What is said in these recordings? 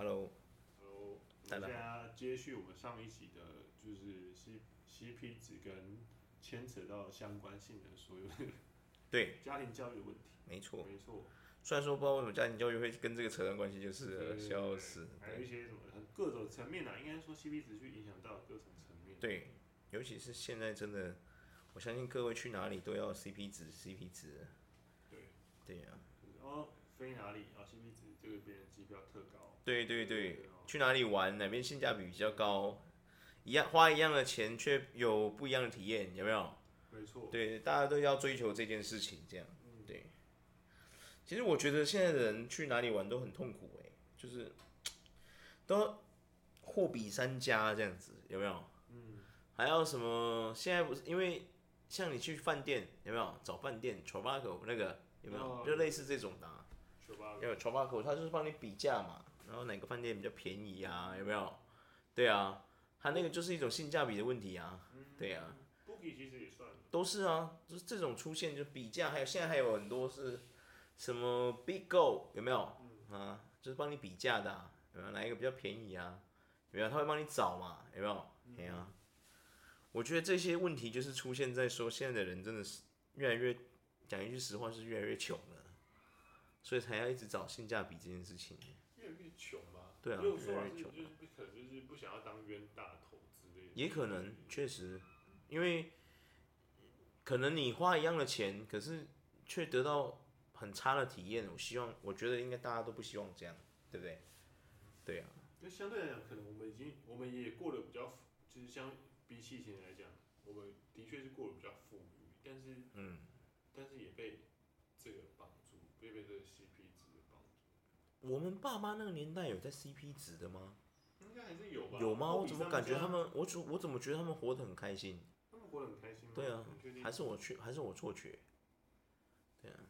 Hello，我们现在接续我们上一集的，就是 C C P 值跟牵扯到相关性的所有的对家庭教育的问题。没错，没错。虽然说不知道为什么家庭教育会跟这个扯上关系，就是笑死。还有一些什么各种层面啊，应该说 C P 值去影响到各种层面。对，尤其是现在真的，我相信各位去哪里都要 C P 值，C P 值。对。对呀、啊。哦，飞哪里啊？C P 值这个边机票特高。对对对，去哪里玩，哪边性价比比较高，一样花一样的钱却有不一样的体验，有没有？没错。对，大家都要追求这件事情，这样。对。其实我觉得现在的人去哪里玩都很痛苦，哎，就是都货比三家这样子，有没有？嗯。还要什么？现在不是因为像你去饭店，有没有找饭店 t r a v a g o 那个有没有？就类似这种的。有 Trivago，他就是帮你比价嘛。然后哪个饭店比较便宜啊？有没有？对啊，他那个就是一种性价比的问题啊。对啊。Booking 其实也算。都是啊，就是这种出现就比价，还有现在还有很多是什么 Big Go 有没有？啊，就是帮你比价的，有没有哪一个比较便宜啊？有没有？他会帮你找嘛？有没有？对啊。我觉得这些问题就是出现在说现在的人真的是越来越，讲一句实话是越来越穷了，所以才要一直找性价比这件事情。穷嘛？对啊，越来越穷。就是不可能，就是不想要当冤大头之类的。也可能，确实，因为可能你花一样的钱，可是却得到很差的体验。我希望，我觉得应该大家都不希望这样，对不对？对啊。那相对来讲，可能我们已经，我们也过得比较，就是相比起以前来讲，我们的确是过得比较富裕，但是，嗯，但是也被这个我们爸妈那个年代有在 CP 值的吗？应该还是有吧。有吗？我怎么感觉他们，我怎我怎么觉得他们活得很开心？他们活得很开心吗？对啊，还是我去，还是我错觉？对啊，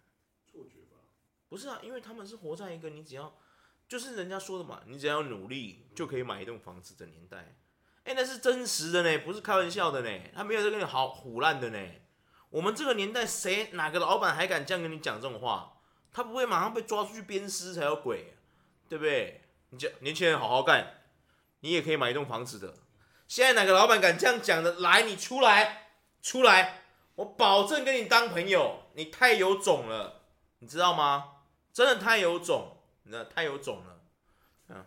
错觉吧。不是啊，因为他们是活在一个你只要，就是人家说的嘛，你只要努力就可以买一栋房子的年代。哎，那是真实的呢，不是开玩笑的呢。他没有在跟你好唬烂的呢。我们这个年代，谁哪个老板还敢这样跟你讲这种话？他不会马上被抓出去鞭尸才有鬼，对不对？你讲年轻人好好干，你也可以买一栋房子的。现在哪个老板敢这样讲的？来，你出来，出来，我保证跟你当朋友。你太有种了，你知道吗？真的太有种，你知道太有种了。嗯，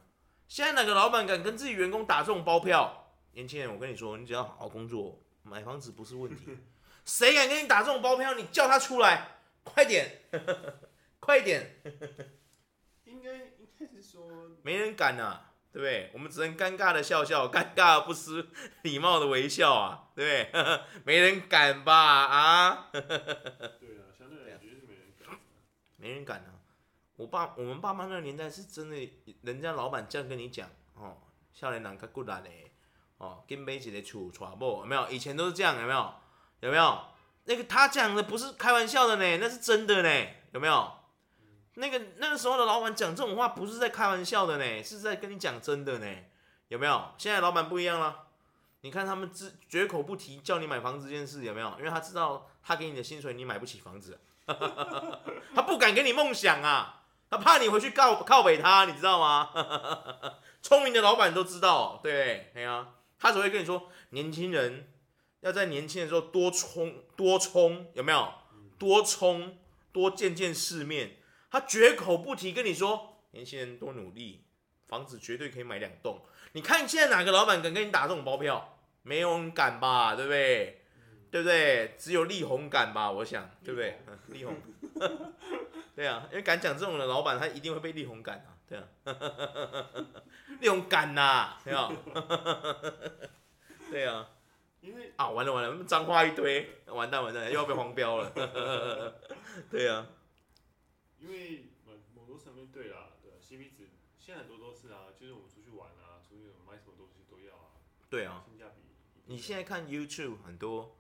现在哪个老板敢跟自己员工打这种包票？年轻人，我跟你说，你只要好好工作，买房子不是问题。谁敢跟你打这种包票？你叫他出来，快点。快一点，应该应该是说没人敢啊，对不对？我们只能尴尬的笑笑，尴尬而不失礼貌的微笑啊，对不对？没人敢吧？啊？对啊，相对来讲是没人敢，没人敢啊！我爸我们爸妈那个年代是真的，人家老板这样跟你讲哦，少年人较骨力嘞哦，跟买一个厝娶某，有没有？以前都是这样，有没有？有没有？那个他讲的不是开玩笑的呢，那是真的呢，有没有？那个那个时候的老板讲这种话不是在开玩笑的呢，是在跟你讲真的呢，有没有？现在老板不一样了，你看他们只绝口不提叫你买房子这件事，有没有？因为他知道他给你的薪水你买不起房子，他不敢给你梦想啊，他怕你回去告靠北他，你知道吗？聪明的老板都知道，对，哎呀，他只会跟你说，年轻人要在年轻的时候多冲多冲，有没有？多冲多见见世面。他绝口不提跟你说，年轻人多努力，房子绝对可以买两栋。你看现在哪个老板敢跟你打这种包票？没有人敢吧，对不对？嗯、对不对？只有力宏敢吧，我想，对不对？力宏，对啊，因为敢讲这种的老板，他一定会被力宏赶啊，对啊，力宏赶呐，对啊，对啊，因为啊，完了完了，脏话一堆，完蛋完蛋，又要被黄标了，对啊。因为某某多层面对啦，对啊，CP 值现在很多都是啊，就是我们出去玩啊，出去买什么东西都要啊。对啊。性价比。你现在看 YouTube 很多，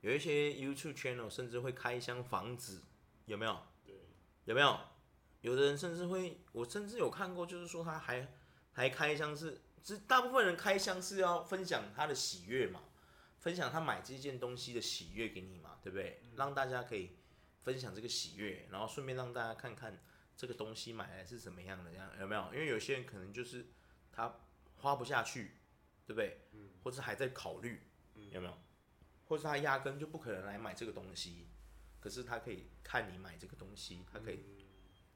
有一些 YouTube channel 甚至会开箱房子，有没有？对。有没有？有的人甚至会，我甚至有看过，就是说他还还开箱是，是大部分人开箱是要分享他的喜悦嘛，分享他买这件东西的喜悦给你嘛，对不对？嗯、让大家可以。分享这个喜悦，然后顺便让大家看看这个东西买来是什么样的，这样有没有？因为有些人可能就是他花不下去，对不对？嗯。或者还在考虑，有没有？或者他压根就不可能来买这个东西，可是他可以看你买这个东西，他可以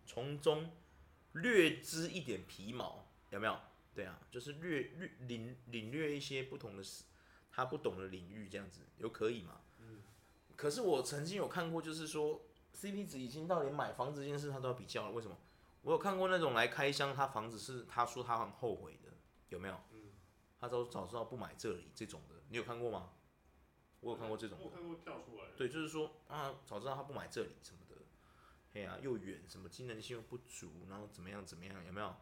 从中略知一点皮毛，有没有？对啊，就是略略领领略一些不同的事，他不懂的领域，这样子有可以吗？嗯。可是我曾经有看过，就是说 CP 值已经到连买房子这件事他都要比较了，为什么？我有看过那种来开箱，他房子是他说他很后悔的，有没有？嗯。他都早知道不买这里这种的，你有看过吗？我有看过这种。我看过跳出来。对，就是说啊，早知道他不买这里什么的，哎呀、啊，又远，什么机能性又不足，然后怎么样怎么样，有没有？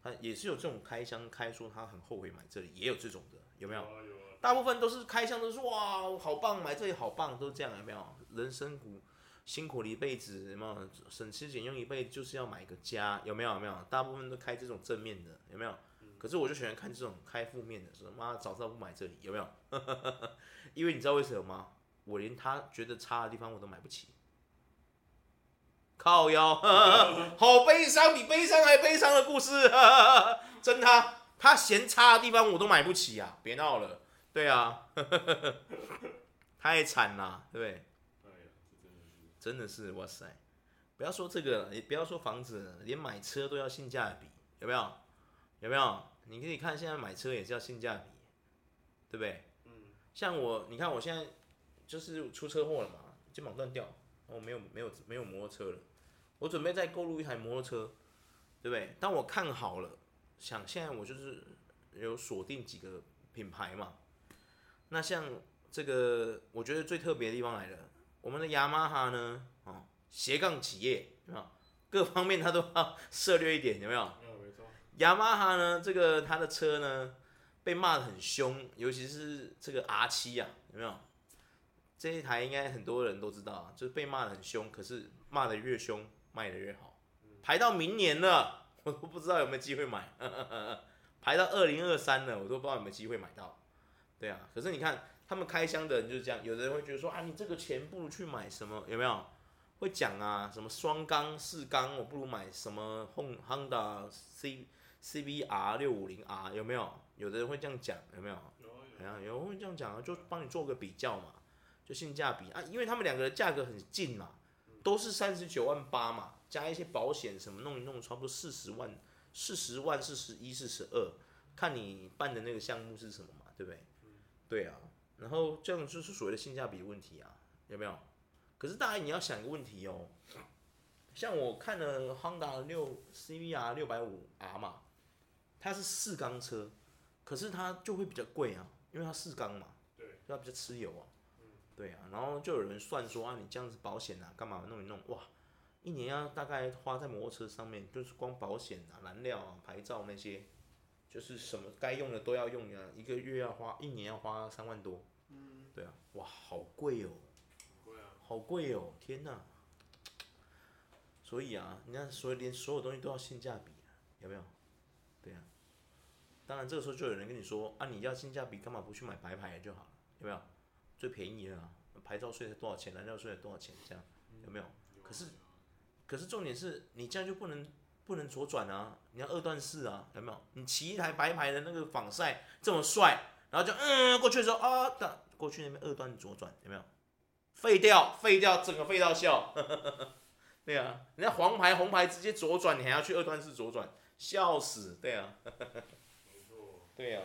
他也是有这种开箱开说他很后悔买这里，也有这种的，有没有？有啊有啊。大部分都是开箱都是哇，好棒，买这里好棒，都这样，有没有？人生苦辛苦了一辈子，有没有？省吃俭用一辈子就是要买个家，有没有？有没有？大部分都开这种正面的，有没有？可是我就喜欢看这种开负面的，说妈早知道不买这里，有没有？因为你知道为什么吗？我连他觉得差的地方我都买不起。靠腰，好悲伤，比悲伤还悲伤的故事，真的，他嫌差的地方我都买不起啊！别闹了，对啊，太惨了，对不对？真的是哇塞！不要说这个，也不要说房子，连买车都要性价比，有没有？有没有？你可以看现在买车也是要性价比，对不对？嗯像我，你看我现在就是出车祸了嘛，肩膀断掉，我没有没有没有摩托车了。我准备再购入一台摩托车，对不对？当我看好了，想现在我就是有锁定几个品牌嘛。那像这个，我觉得最特别的地方来了，我们的雅马哈呢，哦，斜杠企业，有没有？各方面它都要涉略一点，有没有？没错。雅马哈呢，这个它的车呢，被骂的很凶，尤其是这个 R 七啊，有没有？这一台应该很多人都知道，就是被骂的很凶，可是骂的越凶。卖的越好，排到明年了，我都不知道有没有机会买。排到二零二三了，我都不知道有没有机会买到。对啊，可是你看他们开箱的人就是这样，有的人会觉得说啊，你这个钱不如去买什么？有没有？会讲啊，什么双缸、四缸，我不如买什么 Honda C C B R 六五零 R 有没有？有的人会这样讲，有没有？有啊，有人会这样讲啊，就帮你做个比较嘛，就性价比啊，因为他们两个的价格很近嘛。都是三十九万八嘛，加一些保险什么弄一弄，差不多四十万，四十万、四十一、四十二，看你办的那个项目是什么嘛，对不对？对啊，然后这样就是所谓的性价比问题啊，有没有？可是大家你要想一个问题哦，像我看了 Honda 六 CBR 六百五 R 嘛，它是四缸车，可是它就会比较贵啊，因为它四缸嘛，对，它比较吃油啊。对啊，然后就有人算说啊，你这样子保险啊，干嘛弄一弄？哇，一年要大概花在摩托车上面，就是光保险啊、燃料啊、牌照那些，就是什么该用的都要用啊，一个月要花，一年要花三万多。嗯，对啊，哇，好贵哦，好贵哦，天哪！所以啊，你看，所以连所有东西都要性价比，有没有？对啊，当然这个时候就有人跟你说啊，你要性价比，干嘛不去买白牌就好了，有没有？最便宜的啊，牌照税才多少钱？燃料税才多少钱？这样有没有？可是，可是重点是你这样就不能不能左转啊！你要二段式啊，有没有？你骑一台白牌的那个仿赛这么帅，然后就嗯过去的时候啊，的过去那边二段左转有没有？废掉，废掉，整个废到笑。对啊，人家黄牌红牌直接左转，你还要去二段式左转，笑死！对啊，没错，对啊。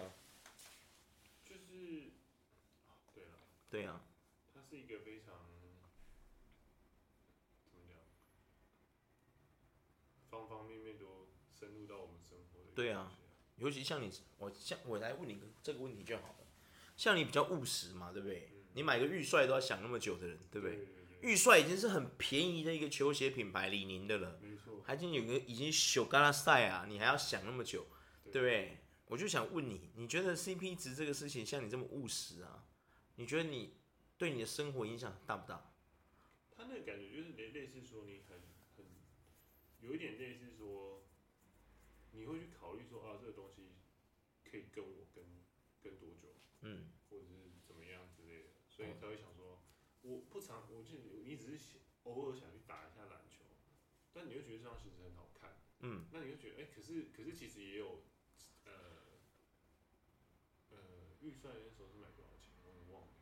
对啊，它是一个非常怎么讲，方方面面都深入到我们生活的。对啊，尤其像你，我像我来问你个这个问题就好了。像你比较务实嘛，对不对？嗯、你买个预帅都要想那么久的人，对不对？预帅已经是很便宜的一个球鞋品牌，李宁的了。没错。还已经有个已经小嘎拉赛啊，你还要想那么久，对，对不对？我就想问你，你觉得 CP 值这个事情，像你这么务实啊？你觉得你对你的生活影响大不大？他那个感觉就是类类似说你很很有一点类似说，你会去考虑说啊，这个东西可以跟我跟跟多久，嗯，或者是怎么样之类的，所以他会想说，我不常，我就你只是偶尔想去打一下篮球，但你又觉得这双鞋子很好看。嗯，那你就觉得，哎、欸，可是可是其实也有，呃呃，预算那时候是买多少钱？我也忘了。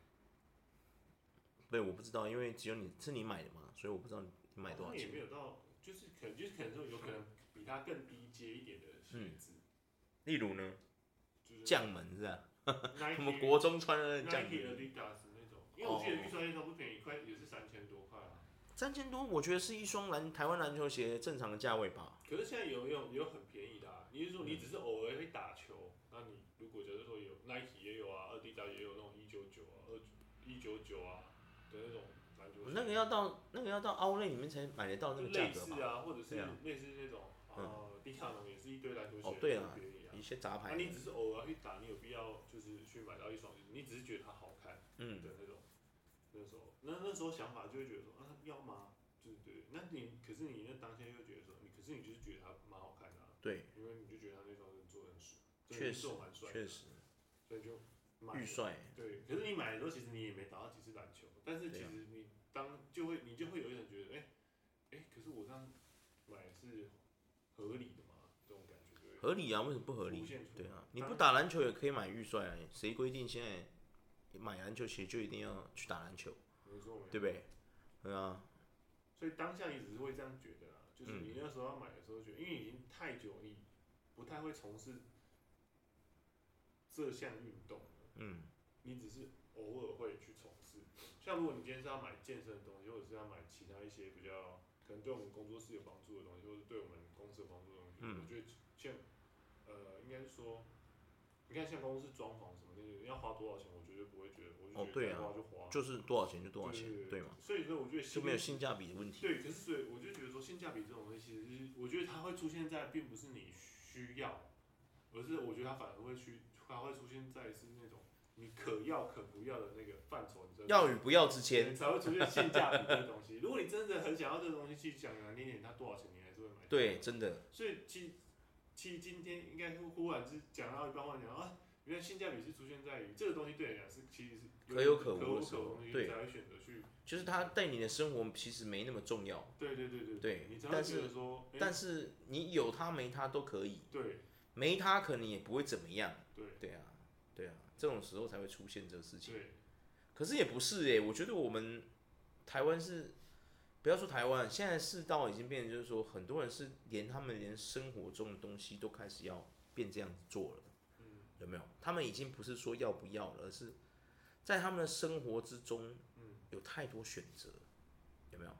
对，我不知道，因为只有你是你买的嘛，所以我不知道你买多少钱。也没有到，就是可能就是可能说有可能比它更低阶一点的鞋子。嗯、例如呢？就是将门是吧？我们国中穿的将门。因为我记得预算那时候不便宜，快也是三千多块啊。三千多，我觉得是一双篮台湾篮球鞋正常的价位吧。可是现在有有有很便宜的啊，你是说你只是偶尔会打球，那你如果假如说有 Nike 也有啊，二 D 大也有那种一九九啊，二一九九啊的那种篮球鞋。那个要到那个要到 Outlet 里面才买得到那个价格吧？类似啊，或者是类似那种呃，迪卡侬也是一堆篮球鞋，哦对啊，一些杂牌。那你只是偶尔去打，你有必要就是去买到一双，你只是觉得它好看，嗯的那种。那时候，那那时候想法就会觉得说啊，要吗？对对，那你可是你那当下又觉得说，你可是你就是觉得它蛮好看的，啊，对，因为你就觉得它那双是做的很帅，确实蛮帅，确实，所以就买。预帅。对，可是你买的时候其实你也没打到几次篮球，但是其实你当就会你就会有一种觉得，哎、欸、哎、欸，可是我这样买是合理的嘛？这种感觉对。合理啊？为什么不合理？对啊，你不打篮球也可以买预算啊，谁规定现在？买篮球鞋就一定要去打篮球，没错，对不对？对啊。所以当下你只是会这样觉得啊，就是你那时候要买的时候觉得，因为已经太久，你不太会从事这项运动了，嗯，你只是偶尔会去从事。像如果你今天是要买健身的东西，或者是要买其他一些比较可能对我们工作室有帮助的东西，或者对我们公司有帮助的东西，嗯，我觉得像呃，应该是说，你看像公司装潢什么那些，要花多少钱？我绝对不会觉得，我就觉得哦，对啊，就是多少钱就多少钱，对，对，对，对嘛。所以说，我觉得就没有性价比的问题。对，可是所以我就觉得说，性价比这种东西，其实是我觉得它会出现在，并不是你需要，而是我觉得它反而会去，它会出现在是那种你可要可不要的那个范畴，你知道要与不要之间才会出现性价比这个东西。如果你真的很想要这个东西，去讲难听点，它多少钱你会买。对，真的。所以其其实今天应该忽然之讲到一半话讲啊。原来性价比是出现在于这个东西对你来讲是其实是可有可无的时候，对，才会选择去，就是它对你的生活其实没那么重要。对对对对，对，你但是说，但是你有它没它都可以。对，没它可能也不会怎么样。对，对啊，对啊，这种时候才会出现这个事情。对，可是也不是哎，我觉得我们台湾是，不要说台湾，现在世道已经变成就是说，很多人是连他们连生活中的东西都开始要变这样子做了。有没有？他们已经不是说要不要了，而是在他们的生活之中，有太多选择，有没有？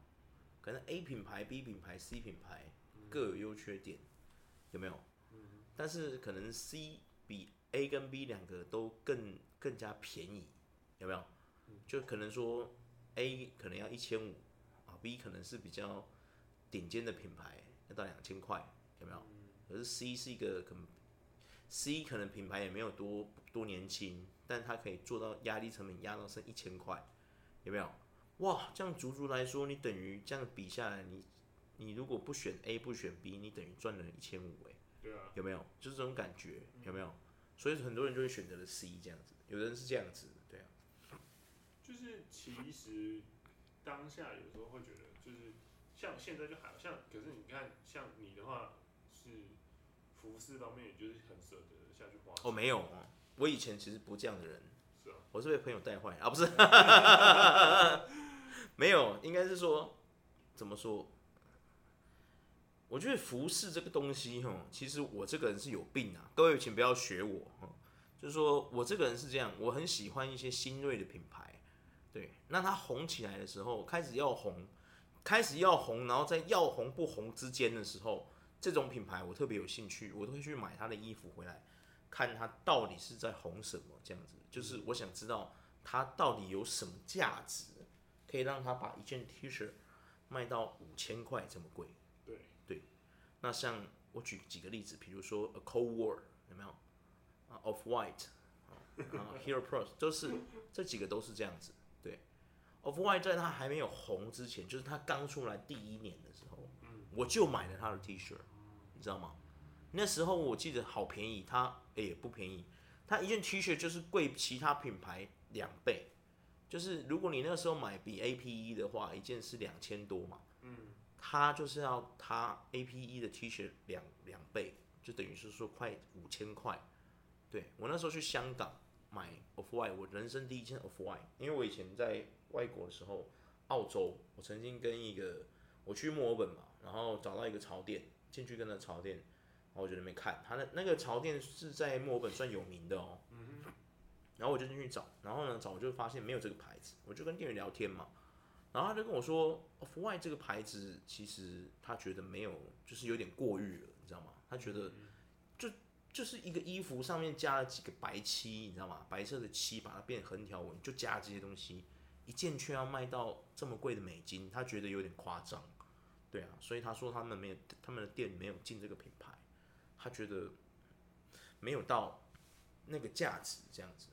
可能 A 品牌、B 品牌、C 品牌各有优缺点，有没有？但是可能 C 比 A 跟 B 两个都更更加便宜，有没有？就可能说 A 可能要一千五啊，B 可能是比较顶尖的品牌，要到两千块，有没有？可是 C 是一个可能。C 可能品牌也没有多多年轻，但它可以做到压力成本压到剩一千块，有没有？哇，这样足足来说，你等于这样比下来，你你如果不选 A 不选 B，你等于赚了一千五哎，对啊，有没有？就是这种感觉，有没有？所以很多人就会选择了 C 这样子，有的人是这样子，对啊。就是其实当下有时候会觉得，就是像现在就好像，可是你看像你的话是。服饰方面，也就是很舍得下去花钱。哦，没有，我以前其实不这样的人。是啊。我是被朋友带坏啊，不是。没有，应该是说，怎么说？我觉得服饰这个东西，哈，其实我这个人是有病啊。各位请不要学我，就是说我这个人是这样，我很喜欢一些新锐的品牌。对，那它红起来的时候，开始要红，开始要红，然后在要红不红之间的时候。这种品牌我特别有兴趣，我都会去买它的衣服回来，看它到底是在红什么，这样子，就是我想知道它到底有什么价值，可以让他把一件 T 恤卖到五千块这么贵。对对，那像我举几个例子，比如说 A Cold War 有没有？啊，Off White 啊，Hero Plus 都是这几个都是这样子。，Off White 在他还没有红之前，就是他刚出来第一年的时候，我就买了他的 T 恤。你知道吗？那时候我记得好便宜，它也、不便宜，它一件 T 恤就是贵其他品牌两倍，就是如果你那时候买比 APE 的话，一件是两千多嘛，嗯，它就是要它 APE 的 T 恤两两倍，就等于是说快五千块。对，我那时候去香港买 Off White，我人生第一件 Off White，因为我以前在外国的时候，澳洲，我曾经跟一个我去墨尔本嘛，然后找到一个潮店，进去跟那潮店，然后我就在那边看，他的那个潮店是在墨尔本算有名的哦。然后我就进去找，然后呢找我就发现没有这个牌子，我就跟店员聊天嘛。然后他就跟我说，Off White 这个牌子其实他觉得没有，就是有点过誉了，你知道吗？他觉得就就是一个衣服上面加了几个白漆，你知道吗？白色的漆把它变横条纹，就加这些东西，一件却要卖到这么贵的美金，他觉得有点夸张。对啊，所以他说他们没有，他们的店没有进这个品牌，他觉得没有到那个价值这样子。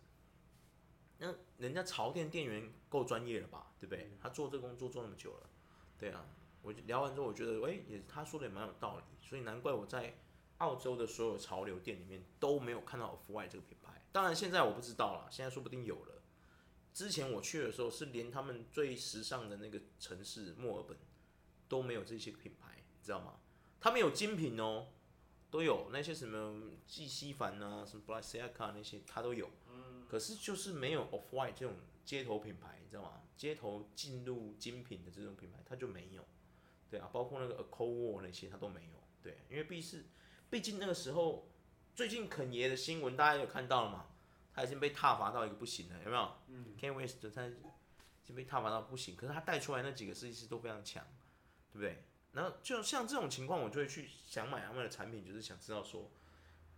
那人家潮店店员够专业了吧，对不对？他做这个工作做那么久了，对啊。我聊完之后，我觉得，哎，也他说的也蛮有道理，所以难怪我在澳洲的所有潮流店里面都没有看到 Off White 这个品牌。当然现在我不知道了，现在说不定有了。之前我去的时候是连他们最时尚的那个城市墨尔本都没有这些品牌，你知道吗？他们有精品哦，都有那些什么纪西凡啊，什么 Balenciaga 那些，他都有。可是就是没有 Off White 这种街头品牌，你知道吗？街头进入精品的这种品牌，它就没有。对啊，包括那个 Acowo 那些，它都没有。对，因为毕是，毕竟那个时候，最近肯爷的新闻大家有看到了嘛？他已经被踏伐到一个不行了，有没有？嗯。Kanye West 他已经被踏伐到不行，可是他带出来那几个设计师都非常强，对不对？然后就像这种情况，我就会去想买他们的产品，就是想知道说，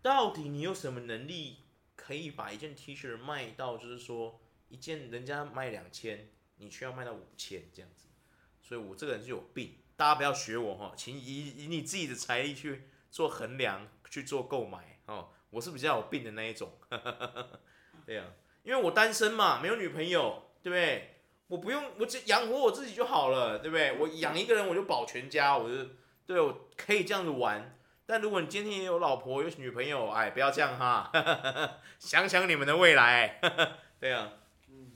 到底你有什么能力？可以把一件 T 恤卖到，就是说一件人家卖两千，你却要卖到五千这样子，所以我这个人就有病，大家不要学我哈，请以以你自己的财力去做衡量，去做购买哦。我是比较有病的那一种，对呀、啊，因为我单身嘛，没有女朋友，对不对？我不用，我只养活我自己就好了，对不对？我养一个人我就保全家，我就对我可以这样子玩。但如果你今天也有老婆有女朋友，哎，不要这样哈，想想你们的未来，对啊，嗯，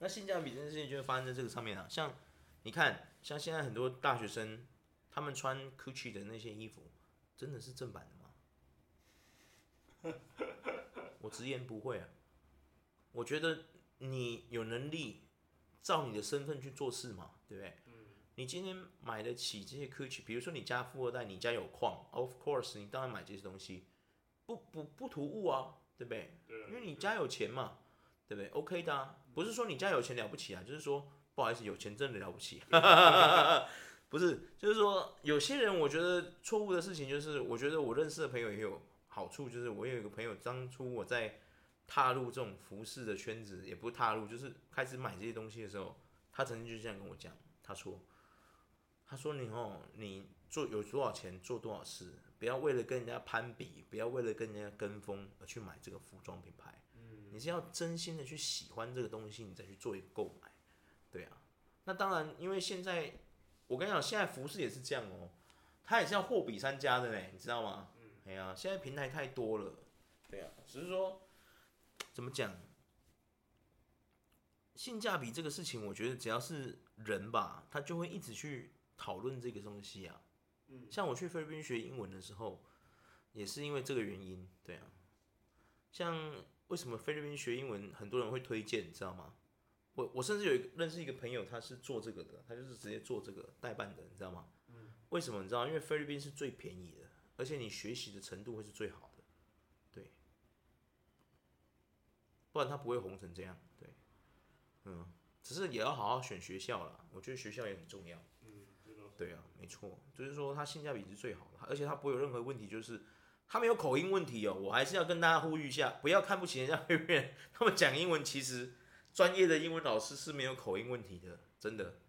那性价比这件事情就会发生在这个上面啊。像你看，像现在很多大学生，他们穿 Gucci 的那些衣服，真的是正版的吗？我直言不讳啊。我觉得你有能力，照你的身份去做事嘛，对不对？你今天买得起这些 Gucci，比如说你家富二代，你家有矿，Of course，你当然买这些东西，不不不图物啊，对不对？对。因为你家有钱嘛，对不对？OK 的啊，不是说你家有钱了不起啊，就是说不好意思，有钱真的了不起。不是，就是说有些人我觉得错误的事情就是，我觉得我认识的朋友也有好处，就是我有一个朋友，当初我在踏入这种服饰的圈子，也不踏入，就是开始买这些东西的时候，他曾经就这样跟我讲，他说。他说：“你哦，你做有多少钱做多少事，不要为了跟人家攀比，不要为了跟人家跟风而去买这个服装品牌。你是要真心的去喜欢这个东西，你再去做一个购买。对啊，那当然，因为现在我跟你讲，现在服饰也是这样哦，它也是要货比三家的呢，你知道吗？哎呀，现在平台太多了。对啊，只是说怎么讲，性价比这个事情，我觉得只要是人吧，他就会一直去。”讨论这个东西啊，像我去菲律宾学英文的时候，也是因为这个原因，对啊。像为什么菲律宾学英文很多人会推荐，你知道吗？我我甚至有一个认识一个朋友，他是做这个的，他就是直接做这个代办的，你知道吗？为什么？你知道？因为菲律宾是最便宜的，而且你学习的程度会是最好的，对。不然他不会红成这样，对。嗯，只是也要好好选学校了，我觉得学校也很重要。嗯对啊，没错，就是说它性价比是最好的，而且它不会有任何问题，就是他没有口音问题哦。我还是要跟大家呼吁一下，不要看不起人家菲律宾，他们讲英文其实专业的英文老师是没有口音问题的，真的，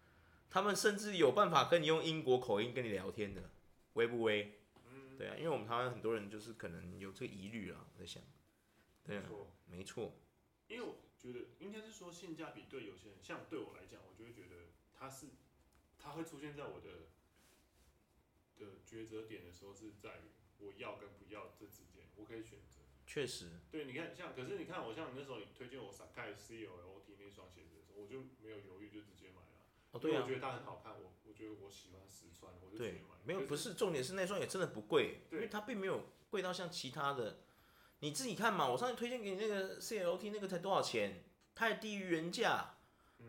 他们甚至有办法跟你用英国口音跟你聊天的，威不威？嗯，对啊，因为我们台湾很多人就是可能有这个疑虑啊，我在想，对啊，没错，因为我觉得应该是说性价比对有些人，像对我来讲，我就会觉得它是。它会出现在我的的抉择点的时候，是在于我要跟不要这之间，我可以选择。确实，对，你看，像可是你看我像你那时候你推荐我 Sacai C L O T 那双鞋子的时候，我就没有犹豫就直接买了。哦，对啊，我觉得它很好看，我我觉得我喜欢实穿，我就去买。对，没有，不是重点是那双也真的不贵，因为它并没有贵到像其他的。你自己看嘛，我上次推荐给你那个 CLT 那个才多少钱？它还低于原价。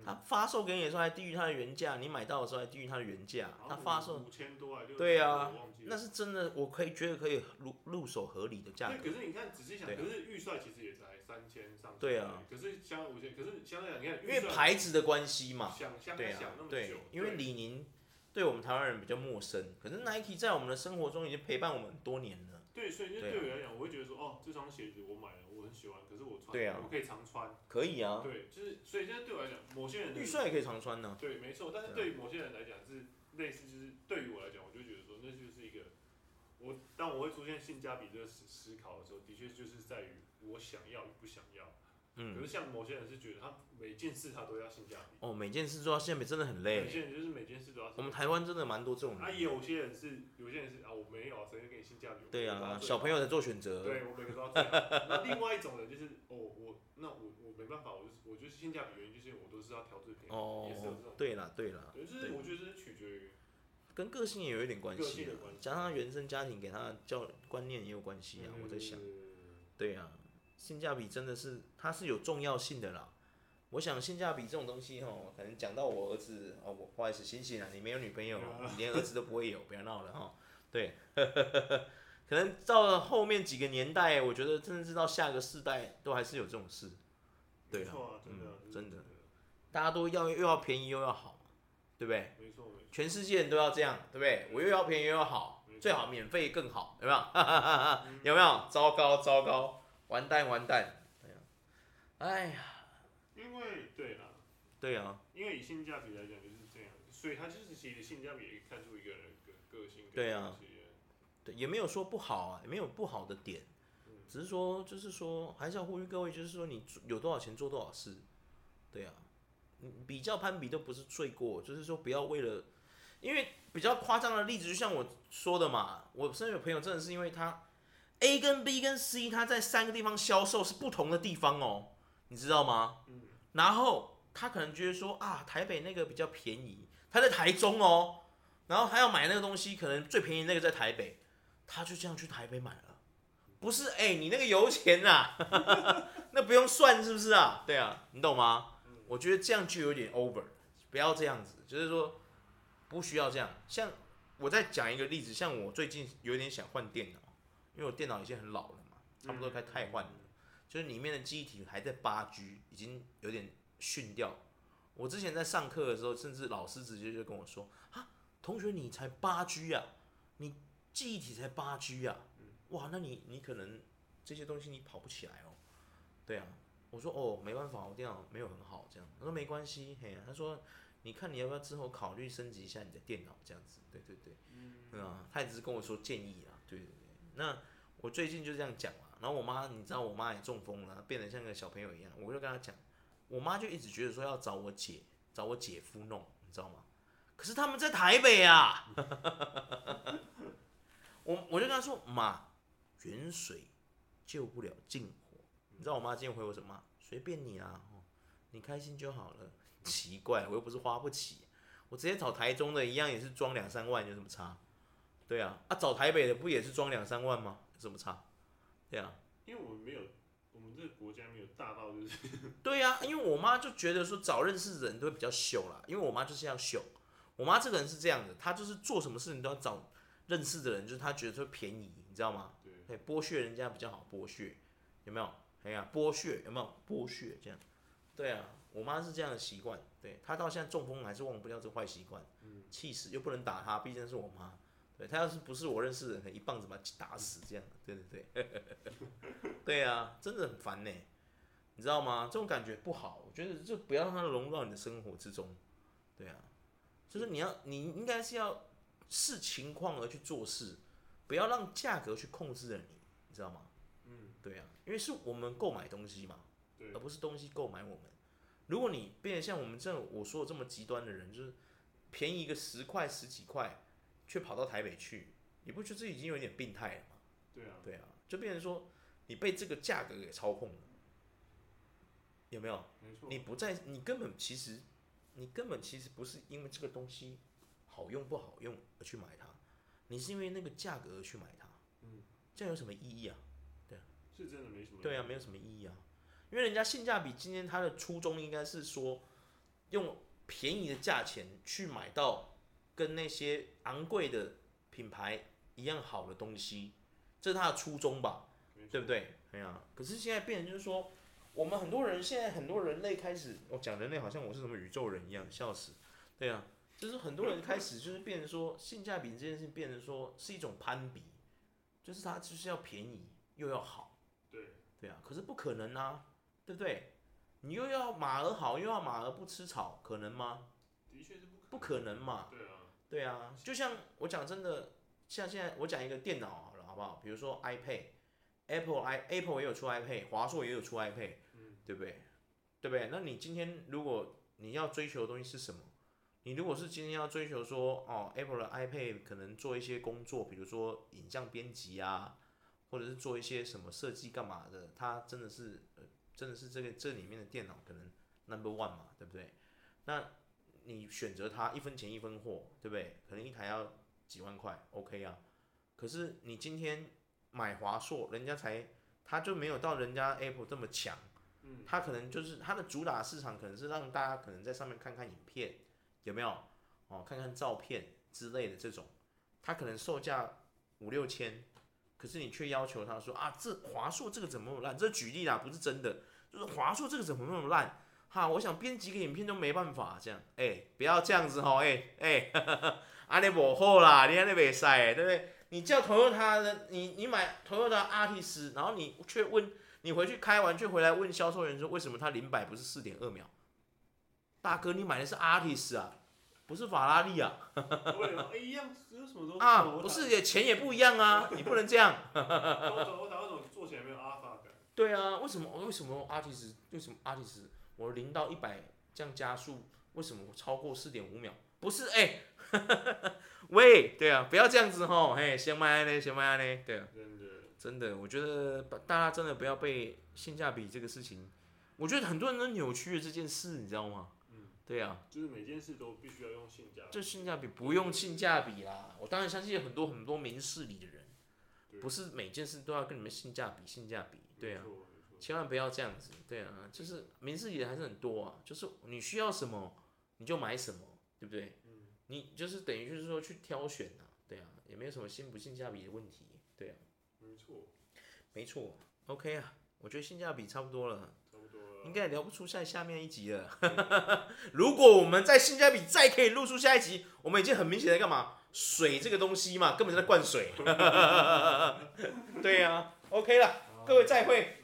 他发售给你的时候还低于它的原价，你买到的时候还低于它的原价。他发售五千多啊，对啊，那是真的，我可以觉得可以入入手合理的价格。可是你看仔细想，可是预算其实也才三千上。对啊。可是相五千，可是相对来讲，你看，因为牌子的关系嘛。想想对啊，那么久。对，因为李宁对我们台湾人比较陌生，可是 Nike 在我们的生活中已经陪伴我们很多年了。对，所以就对我来讲，我会觉得说，哦，这双鞋子我买了，我很喜欢，可是我穿，对啊，我可以常穿。可以啊。对，就是，所以现在对我来讲，某些人预算也可以常穿呢。对，没错。但是对于某些人来讲是类似，就是对于我来讲，我就觉得说，那就是一个，我当我会出现性价比这个思思考的时候，的确就是在于我想要与不想要。嗯。可是像某些人是觉得他每件事他都要性价比。哦，每件事做到性价比，真的很累。有些人就是每件事都要。我们台湾真的蛮多这种人。啊，有些人是，有些人是啊，我没有，谁会给你性价比？对啊，小朋友在做选择。对，我每个都要这样。那另外一种人就是，哦，我那我我没办法，我就是我就是性价比原因，就是我都是要调最便宜。哦。也是有这种。对啦，对啦。对，就是我觉得这是取决于。跟个性也有一点关系。个性的关系。加上原生家庭给他的教观念也有关系啊，我在想。对啊。性价比真的是，它是有重要性的啦。我想性价比这种东西哦，可能讲到我儿子哦，我不好意思，醒醒啊，你没有女朋友，你连儿子都不会有，不要闹了哈。对，可能到了后面几个年代，我觉得真的是到下个世代都还是有这种事。对啊，嗯，真的，大家都要又要便宜又要好，对不对？没错，全世界人都要这样，对不对？我又要便宜又要好，最好免费更好，有没有？有没有？糟糕糟糕。完蛋完蛋，哎呀，哎呀，因为对啦，对啊，因为以性价比来讲就是这样，所以他就是其实性价比也看出一个人的个性。对啊，对，也没有说不好啊，也没有不好的点，只是说就是说还是要呼吁各位，就是说你有多少钱做多少事，对啊，比较攀比都不是罪过，就是说不要为了，因为比较夸张的例子，就像我说的嘛，我身边有朋友真的是因为他。A 跟 B 跟 C，它在三个地方销售是不同的地方哦，你知道吗？嗯然后他可能觉得说啊，台北那个比较便宜，他在台中哦，然后他要买那个东西，可能最便宜那个在台北，他就这样去台北买了。不是哎、你那个油钱啊，那不用算是不是啊？对啊，你懂吗？我觉得这样就有点 over，不要这样子，就是说不需要这样。像我再讲一个例子，像我最近有点想换电脑。因为我电脑已经很老了嘛，差不多该汰换了，就是里面的记忆体还在八 G，已经有点逊掉。我之前在上课的时候，甚至老师直接就跟我说：“啊，同学你才八 G 啊，你记忆体才八 G 啊，哇，那你你可能这些东西你跑不起来哦。”对啊，我说：“哦，没办法，我电脑没有很好这样。”他说：“没关系，嘿，他说你看你要不要之后考虑升级一下你的电脑这样子？”对对对，嗯啊，他也只是跟我说建议啊，对对对。那我最近就这样讲嘛，然后我妈，你知道我妈也中风了，变得像个小朋友一样，我就跟她讲，我妈就一直觉得说要找我姐，找我姐夫弄，你知道吗？可是他们在台北啊，我我就跟她说，妈，远水救不了近火，你知道我妈今天回我什么？随便你啊，你开心就好了。奇怪，我又不是花不起，我直接找台中的一样，也是装两三万，有什么差？对啊，啊找台北的不也是装两三万吗？有什么差？对啊，因为我们没有，我们这个国家没有大到就是。对呀、啊，因为我妈就觉得说找认识的人都会比较秀啦，因为我妈就是要秀。我妈这个人是这样的，她就是做什么事情都要找认识的人，就是她觉得说便宜，你知道吗？对，剥削人家比较好剥削，有没有？哎呀，剥削有没有？剥削这样。对啊，我妈是这样的习惯，对，她到现在中风还是忘不掉这坏习惯，气死又不能打她，毕竟是我妈。对，他要是不是我认识的人，可能一棒子把他打死这样。对对对，对啊，真的很烦呢，你知道吗？这种感觉不好，我觉得就不要让它融入到你的生活之中。对啊，就是你要，你应该是要视情况而去做事，不要让价格去控制了你，你知道吗？嗯，对啊，因为是我们购买东西嘛，而不是东西购买我们。如果你变得像我们这样我说的这么极端的人，就是便宜个十块十几块。却跑到台北去，你不觉得这已经有点病态了吗？对啊，对啊，就变成说你被这个价格给操控了，有没有？没错。你不在，你根本其实你根本其实不是因为这个东西好用不好用而去买它，你是因为那个价格而去买它。嗯，这样有什么意义啊？对啊，是真的没什么。对啊，没有什么意义啊，因为人家性价比今天它的初衷应该是说，用便宜的价钱去买到跟那些昂贵的品牌一样好的东西，这是它的初衷吧？对不对？对啊。可是现在变成就是说。我们很多人现在很多人类开始，我讲人类好像我是什么宇宙人一样，笑死。对啊，就是很多人开始就是变成说性价比这件事情变成说是一种攀比，就是它就是要便宜又要好。对。对啊，可是不可能啊，对不对？你又要马儿好又要马儿不吃草，可能吗？的确是不可能嘛。对啊。对啊，就像我讲真的，像现在我讲一个电脑好了，好不好？比如说 iPad，Apple i Apple 也有出 iPad，华硕也有出 iPad 嗯。对不对？对不对？那你今天如果你要追求的东西是什么？你如果是今天要追求说，哦，Apple 的 iPad 可能做一些工作，比如说影像编辑啊，或者是做一些什么设计干嘛的，它真的是，呃，真的是这个这里面的电脑可能 Number One 嘛，对不对？那你选择它一分钱一分货，对不对？可能一台要几万块，OK 啊。可是你今天买华硕，人家才，他就没有到人家 Apple 这么强。他可能就是他的主打市场，可能是让大家可能在上面看看影片，有没有哦，看看照片之类的这种，他可能售价五六千，可是你却要求他说啊，这华硕这个怎么那么烂？这举例啦，不是真的，就是华硕这个怎么那么烂？哈，我想编辑个影片都没办法这样，哎、欸，不要这样子吼，哎、欸、哎，阿你不好啦，你阿你袂使，对不对？你叫 Toyota 的，你你买 Toyota Altis，然后你却问。你回去开完，却回来问销售员说：“为什么他零百不是四点二秒？”大哥，你买的是 Altis 啊，不是法拉利啊。一样，有什么东西啊？不是也钱也不一样啊，你不能这样。我我我我做起来没有阿尔法感。对啊，为什么？为什么 Altis？为什么 Altis？我零到一百这样加速，为什么超过四点五秒？不是哎，欸、喂，对啊，不要这样子吼，嘿，先买呢，先买呢，对啊。真的，我觉得大家真的不要被性价比这个事情，我觉得很多人都扭曲了这件事，你知道吗？嗯，对啊，就是每件事都必须要用性价比。这性价比不用性价比啦，我当然相信很多很多明事理的人，不是每件事都要跟你们性价比性价比，对啊，千万不要这样子，对啊，就是明事理的还是很多啊，就是你需要什么你就买什么，对不对？嗯，你就是等于就是说去挑选啊，对啊，也没有什么性不性价比的问题，对啊。没错，没错，OK 啊，我觉得性价比差不多了，差不多了，应该也聊不出下下面一集了。如果我们在性价比再可以露出下一集，我们已经很明显在干嘛？水这个东西嘛，根本就在灌水。对呀、啊，OK 了，各位再会。